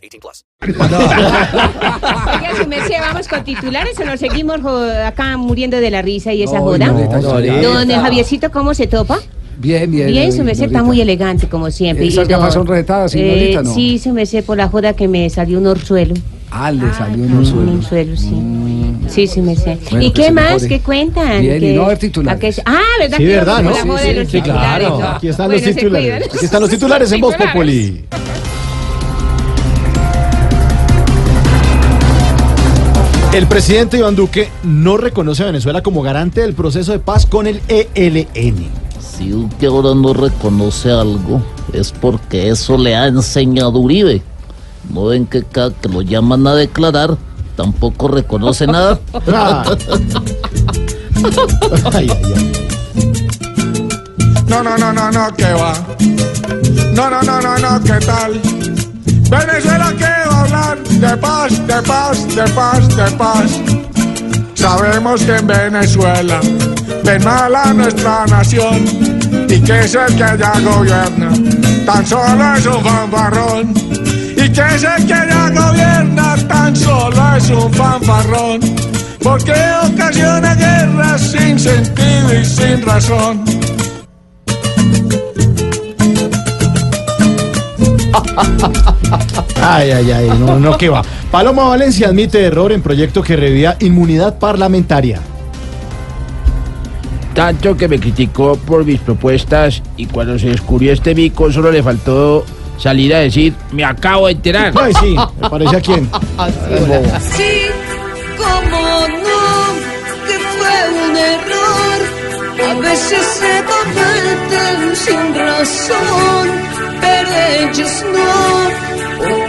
18 plus. Oiga, su merced, vamos con titulares o nos seguimos jo- acá muriendo de la risa y esa joda. Don Javiercito, ¿cómo se topa? Bien, bien. Bien, su merced está muy elegante, como siempre. ¿Esas Y don- gafas son retadas, señorita, no? Sí, su merced, por la joda que me salió un orzuelo. Ah, le salió Un unos suelos. orzuelo, sí. Sí, su merced. Bueno, ¿Y que qué se más? mejore. ¿Qué cuentan? Bien, y ¿Qué- no a ver titulares. a qué- Ah, ¿verdad? Sí, que verdad, ¿no? con la joda Sí, de sí, los sí, titulares, claro. ¿no? Aquí están Bueno, los se titulares. cuidan. Aquí están los titulares en Voz Titulares. Populi. El presidente Iván Duque no reconoce a Venezuela como garante del proceso de paz con el ELN. Si Duque ahora no reconoce algo, es porque eso le ha enseñado Uribe. ¿No ven que cada que lo llaman a declarar, tampoco reconoce nada? Ay, ay, ay. No, no, no, no, no, que va. No, no, no, no, no, ¿qué tal? Venezuela que va a hablar de paz, de paz, de paz, de paz. Sabemos que en Venezuela ven mal a nuestra nación y que es el que allá gobierna. Tan solo es un fanfarrón. Y que es el que allá gobierna, tan solo es un fanfarrón. Porque ocasiona guerras sin sentido y sin razón. Ay, ay, ay, no, no, que va. Paloma Valencia admite error en proyecto que revía inmunidad parlamentaria. Tanto que me criticó por mis propuestas y cuando se descubrió este bico solo le faltó salir a decir, me acabo de enterar. Ay, sí, me parece a quién. Sí, cómo no, que fue un error. A veces se cometen sin razón, pero ellos no,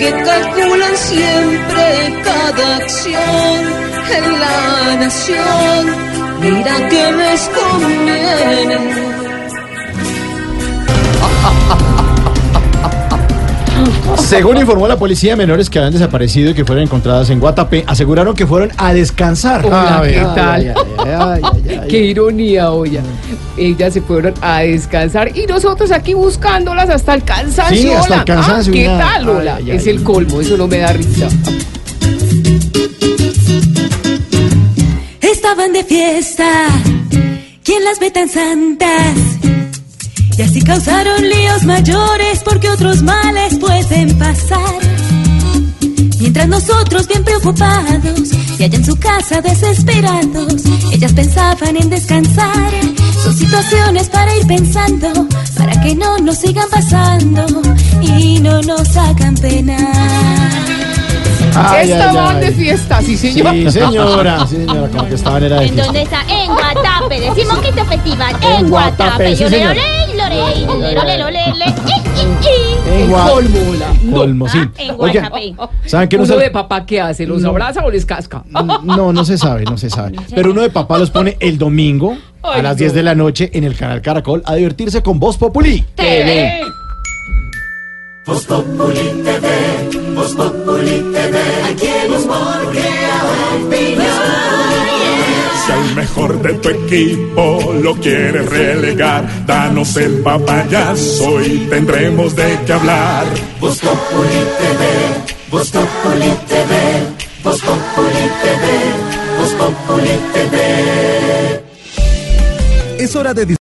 porque calculan siempre cada acción en la nación. Mira que les conviene. Según informó la policía, menores que habían desaparecido y que fueron encontradas en Guatapé aseguraron que fueron a descansar. Hola, Ay, ¿qué tal? ay, ay, ay, ay, ay. Qué ironía, oye. Ellas se fueron a descansar y nosotros aquí buscándolas hasta el cansancio. Sí, hasta el Lola. cansancio, Ah, ¿Qué una- tal, Lola? ay, ay, es ay. el colmo, eso no me da risa. Estaban de fiesta, ¿quién las ve tan santas? Y así causaron líos mayores porque otros males pueden pasar. Mientras nosotros bien preocupados y allá en su casa desesperados, ellas pensaban en descansar. Son situaciones para ir pensando, para que no nos sigan pasando y no nos hagan pena. Ay, ay, Estaban ay. de fiesta, sí, señor. Sí, señora, sí, señora, como que estaban era de ¿En fiesta. dónde está? En Guatape. Decimos que este festival. En En Guatape, Guatape. Chi, chi, chi. En colmo, sí. Ah, en Oigan, Guatapé. ¿saben qué no Uno se- de papá, ¿qué hace? ¿Los abraza o les casca? No, no se sabe, no se sabe. Pero uno de papá los pone el domingo a Ay, las no. 10 de la noche en el canal Caracol a divertirse con Voz Populi. TV. Si al mejor de tu equipo lo quieres relegar, danos el papayazo y tendremos de qué hablar. Vos Populi TV, Vos Populi TV, Vos Populi TV, Vos Populi TV. Es hora de